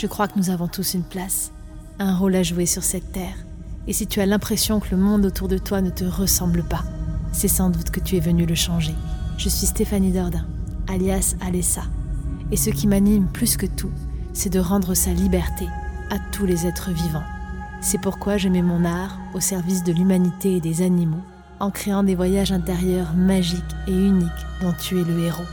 Je crois que nous avons tous une place, un rôle à jouer sur cette terre. Et si tu as l'impression que le monde autour de toi ne te ressemble pas, c'est sans doute que tu es venu le changer. Je suis Stéphanie Dordain, alias Alessa. Et ce qui m'anime plus que tout, c'est de rendre sa liberté à tous les êtres vivants. C'est pourquoi je mets mon art au service de l'humanité et des animaux, en créant des voyages intérieurs magiques et uniques dont tu es le héros.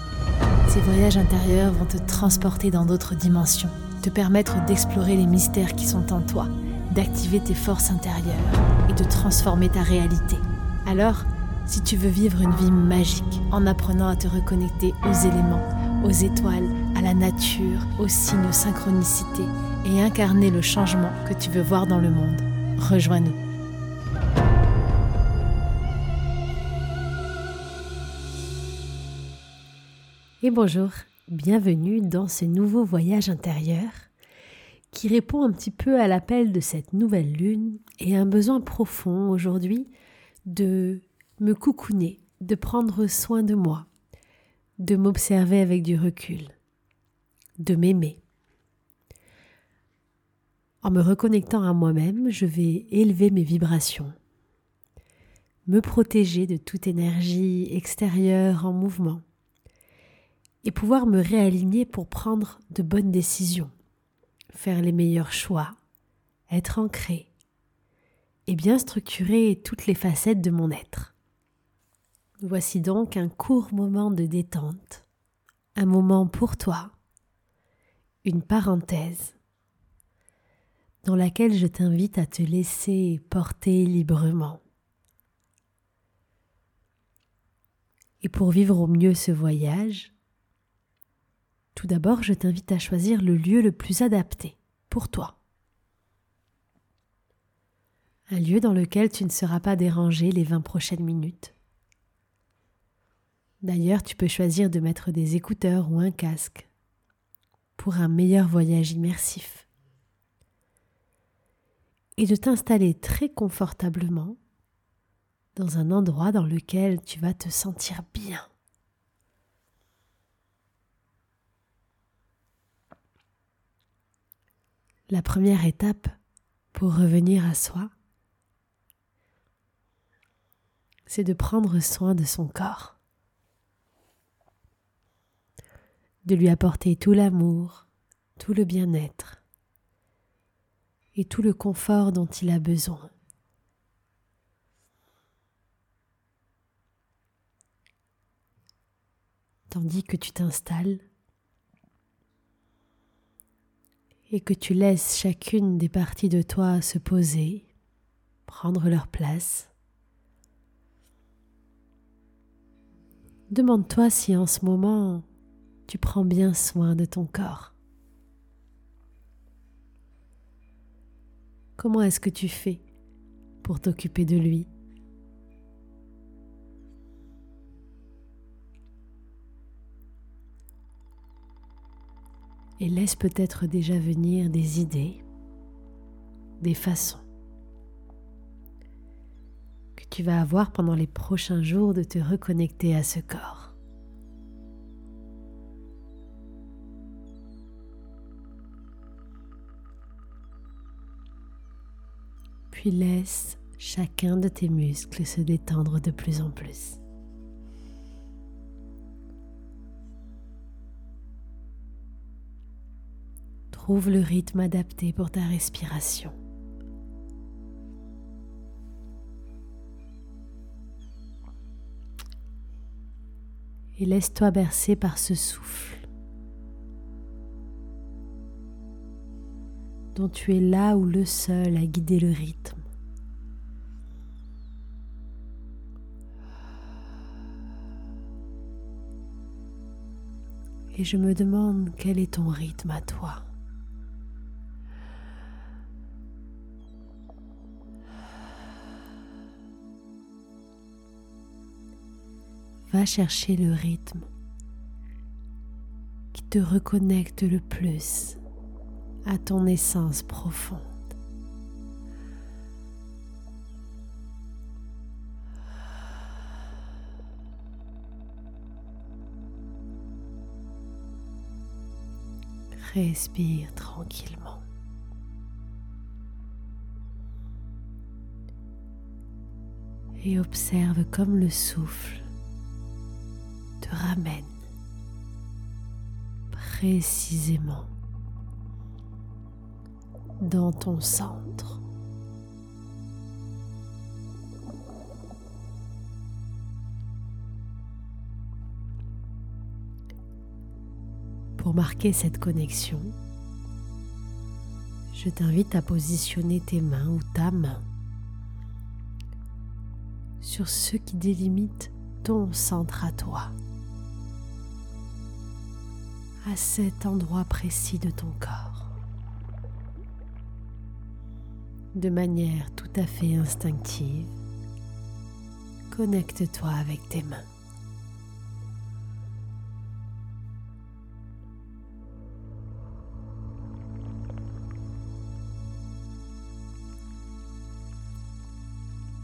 Ces voyages intérieurs vont te transporter dans d'autres dimensions, permettre d'explorer les mystères qui sont en toi, d'activer tes forces intérieures et de transformer ta réalité. Alors, si tu veux vivre une vie magique en apprenant à te reconnecter aux éléments, aux étoiles, à la nature, aux signes synchronicité et incarner le changement que tu veux voir dans le monde, rejoins-nous. Et bonjour, bienvenue dans ce nouveau voyage intérieur qui répond un petit peu à l'appel de cette nouvelle lune et à un besoin profond aujourd'hui de me coucouner, de prendre soin de moi, de m'observer avec du recul, de m'aimer. En me reconnectant à moi-même, je vais élever mes vibrations, me protéger de toute énergie extérieure en mouvement et pouvoir me réaligner pour prendre de bonnes décisions, faire les meilleurs choix, être ancré. Et bien structurer toutes les facettes de mon être. Voici donc un court moment de détente, un moment pour toi, une parenthèse. Dans laquelle je t'invite à te laisser porter librement. Et pour vivre au mieux ce voyage, tout d'abord, je t'invite à choisir le lieu le plus adapté pour toi. Un lieu dans lequel tu ne seras pas dérangé les 20 prochaines minutes. D'ailleurs, tu peux choisir de mettre des écouteurs ou un casque pour un meilleur voyage immersif. Et de t'installer très confortablement dans un endroit dans lequel tu vas te sentir bien. La première étape pour revenir à soi, c'est de prendre soin de son corps, de lui apporter tout l'amour, tout le bien-être et tout le confort dont il a besoin. Tandis que tu t'installes et que tu laisses chacune des parties de toi se poser, prendre leur place. Demande-toi si en ce moment tu prends bien soin de ton corps. Comment est-ce que tu fais pour t'occuper de lui? Et laisse peut-être déjà venir des idées, des façons que tu vas avoir pendant les prochains jours de te reconnecter à ce corps. Puis laisse chacun de tes muscles se détendre de plus en plus. Trouve le rythme adapté pour ta respiration. Et laisse-toi bercer par ce souffle dont tu es là ou le seul à guider le rythme. Et je me demande quel est ton rythme à toi. Va chercher le rythme qui te reconnecte le plus à ton essence profonde. Respire tranquillement. Et observe comme le souffle ramène précisément dans ton centre. Pour marquer cette connexion, je t'invite à positionner tes mains ou ta main sur ce qui délimite ton centre à toi, à cet endroit précis de ton corps, de manière tout à fait instinctive. Connecte-toi avec tes mains.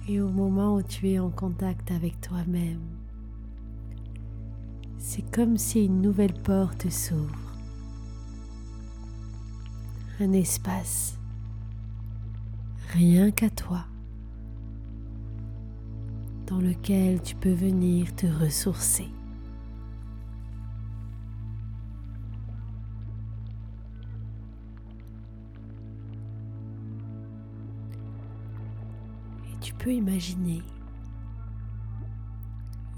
Et au moment où tu es en contact avec toi-même, c'est comme si une nouvelle porte s'ouvre. Un espace, rien qu'à toi, dans lequel tu peux venir te ressourcer. tu peux imaginer,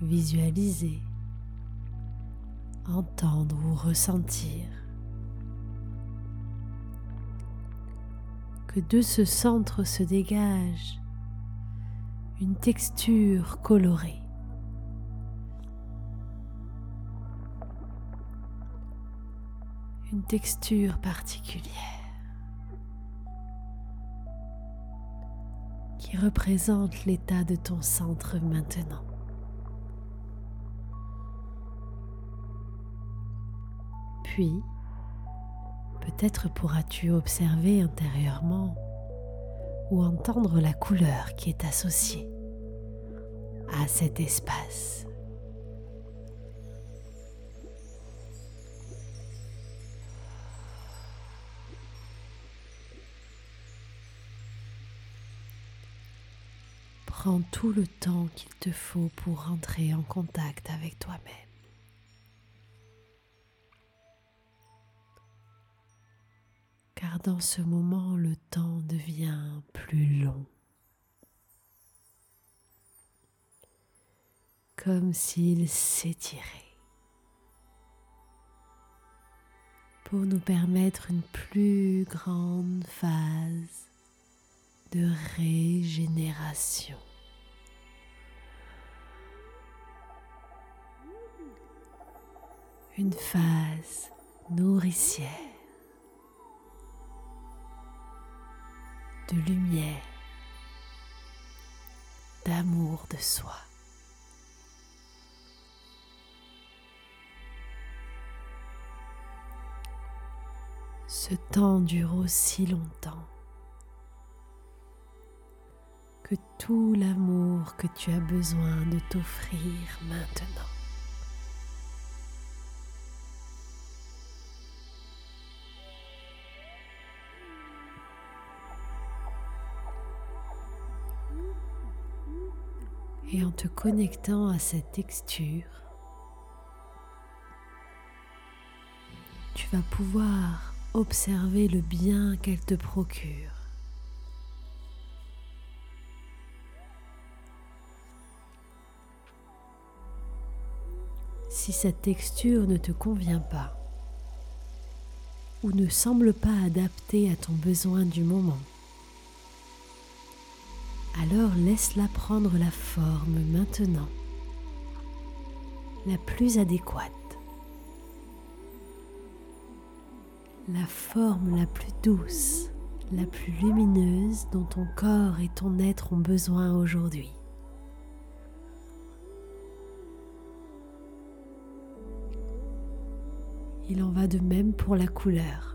visualiser, entendre ou ressentir que de ce centre se dégage une texture colorée. Une texture particulière. qui représente l'état de ton centre maintenant. Puis, peut-être pourras-tu observer intérieurement ou entendre la couleur qui est associée à cet espace. Prends tout le temps qu'il te faut pour rentrer en contact avec toi-même. Dans ce moment, le temps devient plus long. Comme s'il s'étirait. Pour nous permettre une plus grande phase de régénération. une phase nourricière de lumière, d'amour de soi. Ce temps dure aussi longtemps que tout l'amour que tu as besoin de t'offrir maintenant. Et en te connectant à cette texture, tu vas pouvoir observer le bien qu'elle te procure. Si cette texture ne te convient pas ou ne semble pas adaptée à ton besoin du moment, alors laisse-la prendre la forme maintenant la plus adéquate, la forme la plus douce, la plus lumineuse dont ton corps et ton être ont besoin aujourd'hui. Il en va de même pour la couleur.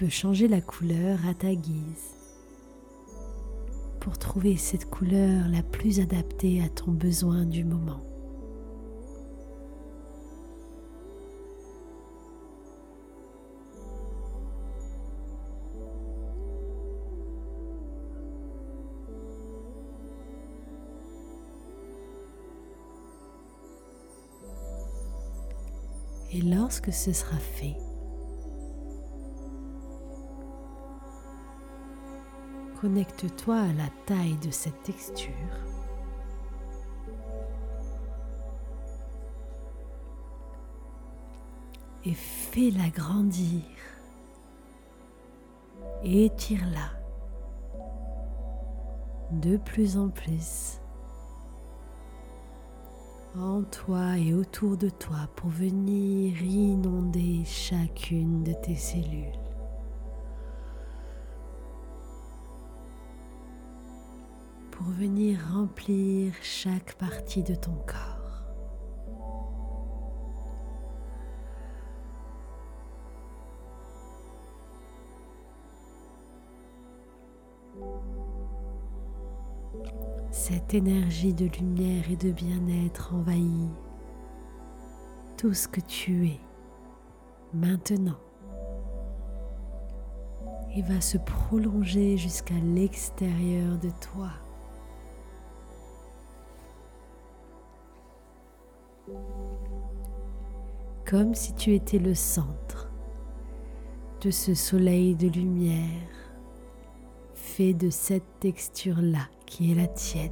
peux changer la couleur à ta guise pour trouver cette couleur la plus adaptée à ton besoin du moment. Et lorsque ce sera fait, connecte-toi à la taille de cette texture. Et fais-la grandir. Et étire-la de plus en plus en toi et autour de toi pour venir inonder chacune de tes cellules. Pour venir remplir chaque partie de ton corps. Cette énergie de lumière et de bien-être envahit tout ce que tu es maintenant et va se prolonger jusqu'à l'extérieur de toi. Comme si tu étais le centre de ce soleil de lumière fait de cette texture-là qui est la tienne,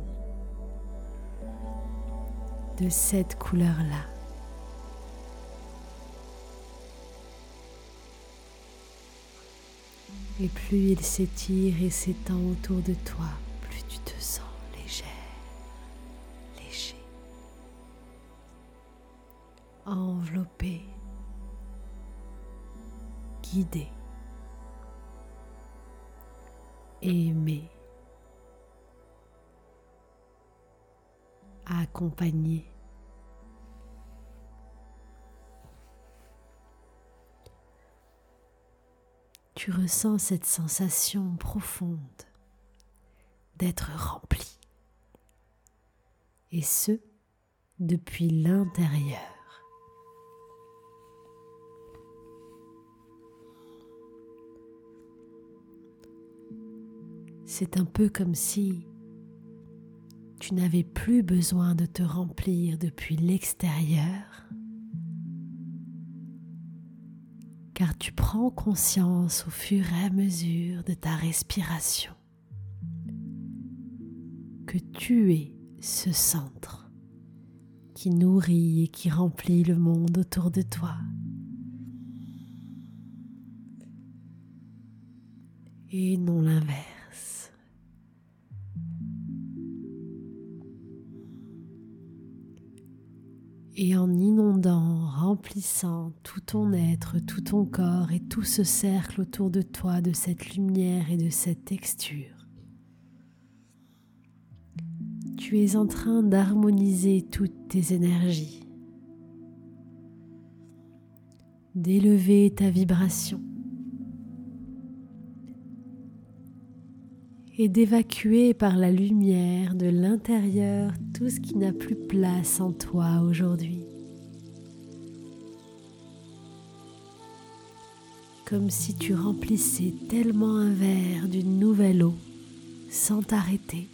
de cette couleur-là. Et plus il s'étire et s'étend autour de toi, enveloppé, guidé, aimé. accompagner. Tu ressens cette sensation profonde d'être rempli. Et ce, depuis l'intérieur. C'est un peu comme si tu n'avais plus besoin de te remplir depuis l'extérieur, car tu prends conscience au fur et à mesure de ta respiration que tu es ce centre qui nourrit et qui remplit le monde autour de toi. Et non l'inverse. Et en inondant, remplissant tout ton être, tout ton corps et tout ce cercle autour de toi de cette lumière et de cette texture. Tu es en train d'harmoniser toutes tes énergies, d'élever ta vibration et d'évacuer par la lumière de l'intérieur tout ce qui n'a plus place en toi aujourd'hui. Comme si tu remplissais tellement un verre d'une nouvelle eau sans t'arrêter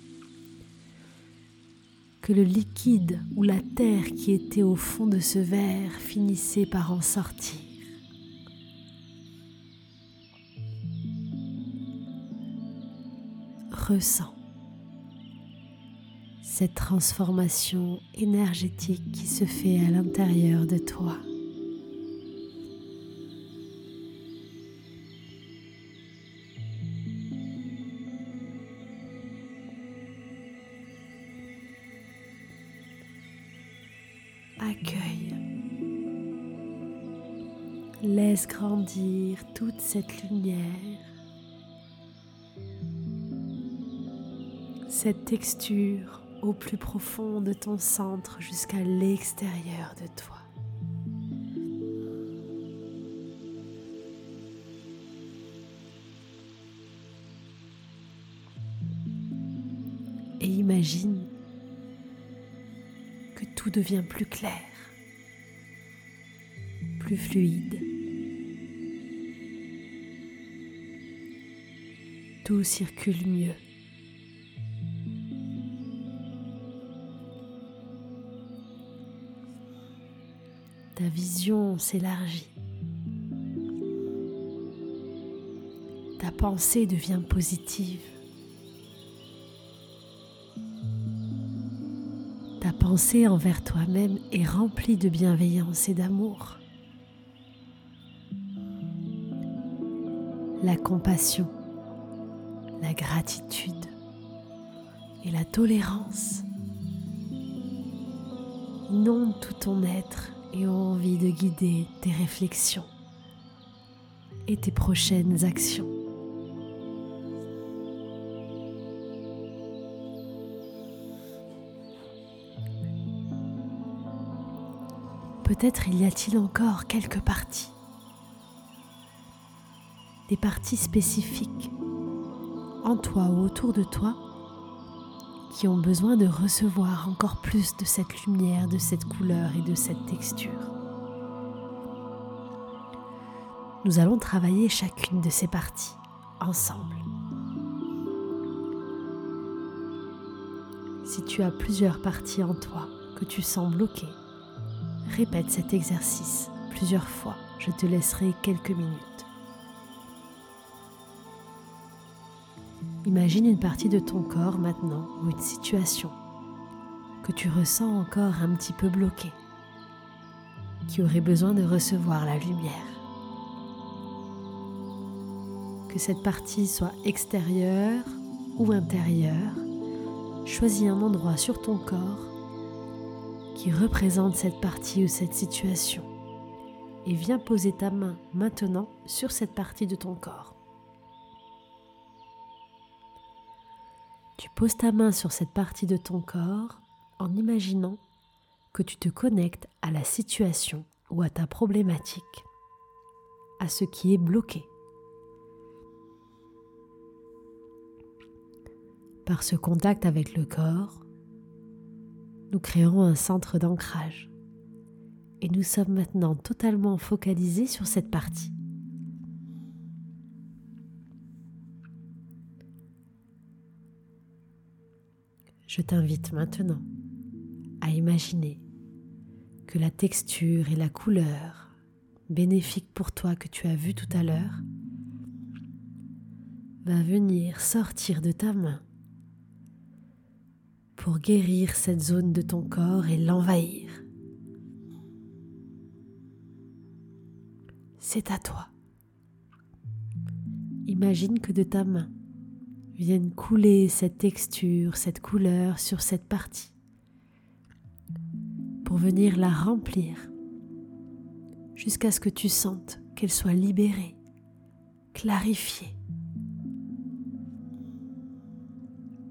que le liquide ou la terre qui était au fond de ce verre finissait par en sortir. Ressens cette transformation énergétique qui se fait à l'intérieur de toi. Accueille. Laisse grandir toute cette lumière cette texture au plus profond de ton centre jusqu'à l'extérieur de toi. Et imagine que tout devient plus clair, plus fluide. Tout circule mieux. Ta vision s'élargit. Ta pensée devient positive. Ta pensée envers toi-même est remplie de bienveillance et d'amour. La compassion, la gratitude et la tolérance inondent tout ton être et ont envie de guider tes réflexions et tes prochaines actions. Peut-être y a-t-il encore quelques parties, des parties spécifiques en toi ou autour de toi qui ont besoin de recevoir encore plus de cette lumière, de cette couleur et de cette texture. Nous allons travailler chacune de ces parties ensemble. Si tu as plusieurs parties en toi que tu sens bloquées, Répète cet exercice plusieurs fois. Je te laisserai quelques minutes. Imagine une partie de ton corps maintenant ou une situation que tu ressens encore un petit peu bloquée, qui aurait besoin de recevoir la lumière. Que cette partie soit extérieure ou intérieure, choisis un endroit sur ton corps qui représente cette partie ou cette situation. Et viens poser ta main maintenant sur cette partie de ton corps. Tu poses ta main sur cette partie de ton corps en imaginant que tu te connectes à la situation ou à ta problématique, à ce qui est bloqué. Par ce contact avec le corps, nous créons un centre d'ancrage. Et nous sommes maintenant totalement focalisés sur cette partie. Je t'invite maintenant à imaginer que la texture et la couleur bénéfique pour toi que tu as vu tout à l'heure va venir sortir de ta main pour guérir cette zone de ton corps et l'envahir. C'est à toi. Imagine que de ta main vienne couler cette texture, cette couleur sur cette partie pour venir la remplir jusqu'à ce que tu sentes qu'elle soit libérée, clarifiée.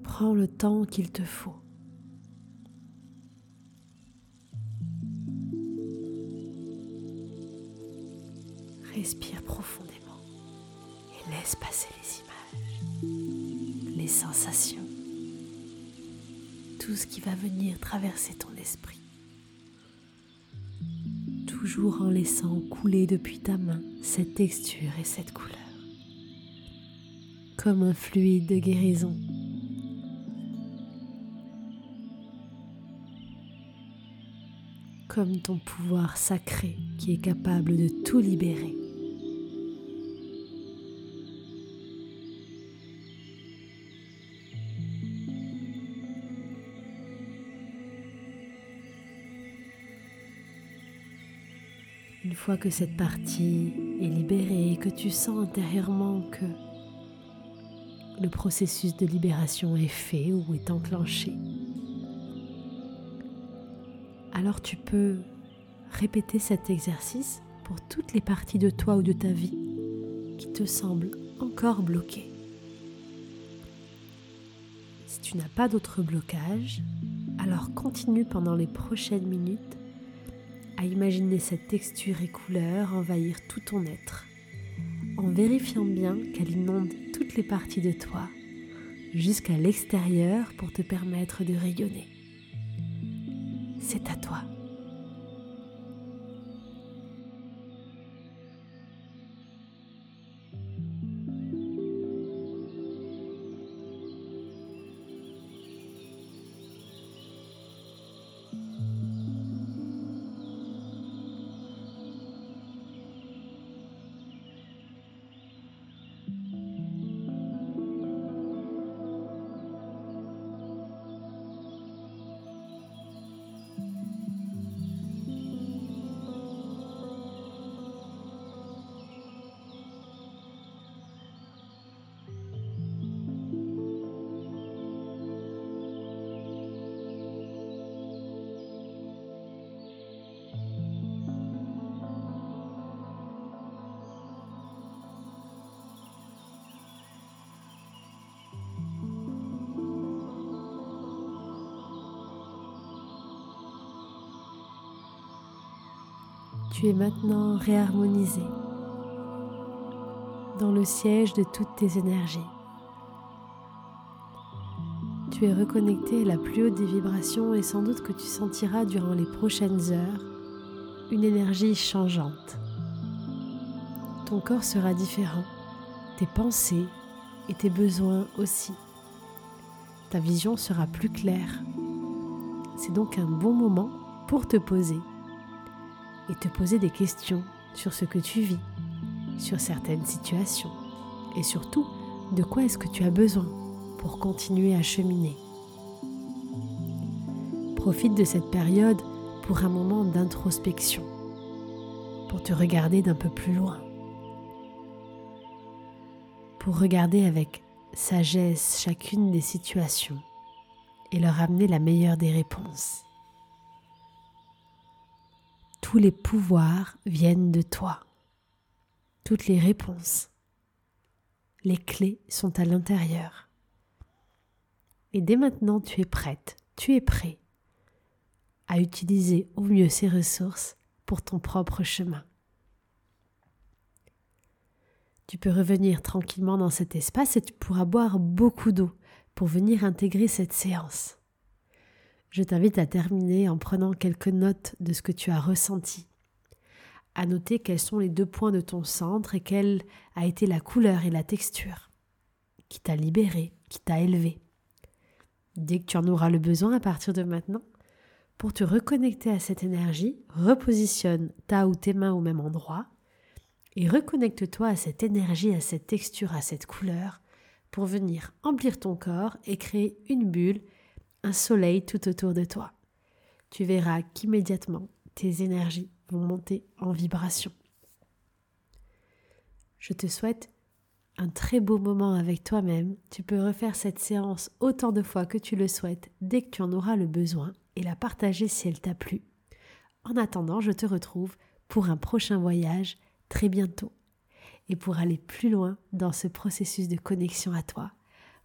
Prends le temps qu'il te faut. Respire profondément et laisse passer les images, sensations, tout ce qui va venir traverser ton esprit. Toujours en laissant couler depuis ta main cette texture et cette couleur, comme un fluide de guérison comme ton pouvoir sacré qui est capable de tout libérer. Une fois que cette partie est libérée et que tu sens intérieurement que le processus de libération est fait ou est enclenché, alors tu peux répéter cet exercice pour toutes les parties de toi ou de ta vie qui te semblent encore bloquées. Si tu n'as pas d'autre blocage, alors continue pendant les prochaines minutes à imaginer cette texture et couleur envahir tout ton être, en vérifiant bien qu'elle inonde toutes les parties de toi jusqu'à l'extérieur pour te permettre de rayonner c'est à toi. Tu es maintenant réharmonisé dans le siège de toutes tes énergies. Tu es reconnecté à la plus haute des vibrations et sans doute que tu sentiras durant les prochaines heures une énergie changeante. Ton corps sera différent, tes pensées et tes besoins aussi. Ta vision sera plus claire. C'est donc un bon moment pour te poser et te poser des questions sur ce que tu vis, sur certaines situations et surtout de quoi est-ce que tu as besoin pour continuer à cheminer. Profite de cette période pour un moment d'introspection, pour te regarder d'un peu plus loin, pour regarder avec sagesse chacune des situations et leur amener la meilleure des réponses. Tous les pouvoirs viennent de toi, toutes les réponses, les clés sont à l'intérieur. Et dès maintenant, tu es prête, tu es prêt à utiliser au mieux ces ressources pour ton propre chemin. Tu peux revenir tranquillement dans cet espace et tu pourras boire beaucoup d'eau pour venir intégrer cette séance. Je t'invite à terminer en prenant quelques notes de ce que tu as ressenti, à noter quels sont les deux points de ton centre et quelle a été la couleur et la texture qui t'a libéré, qui t'a élevé. Dès que tu en auras le besoin à partir de maintenant, pour te reconnecter à cette énergie, repositionne ta ou tes mains au même endroit et reconnecte-toi à cette énergie, à cette texture, à cette couleur pour venir emplir ton corps et créer une bulle, un soleil tout autour de toi. Tu verras qu'immédiatement tes énergies vont monter en vibration. Je te souhaite un très beau moment avec toi-même. Tu peux refaire cette séance autant de fois que tu le souhaites dès que tu en auras le besoin et la partager si elle t'a plu. En attendant, je te retrouve pour un prochain voyage très bientôt. Et pour aller plus loin dans ce processus de connexion à toi,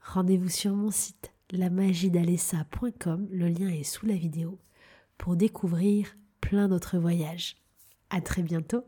rendez-vous sur mon site lamagidalessa.com, le lien est sous la vidéo, pour découvrir plein d'autres voyages. À très bientôt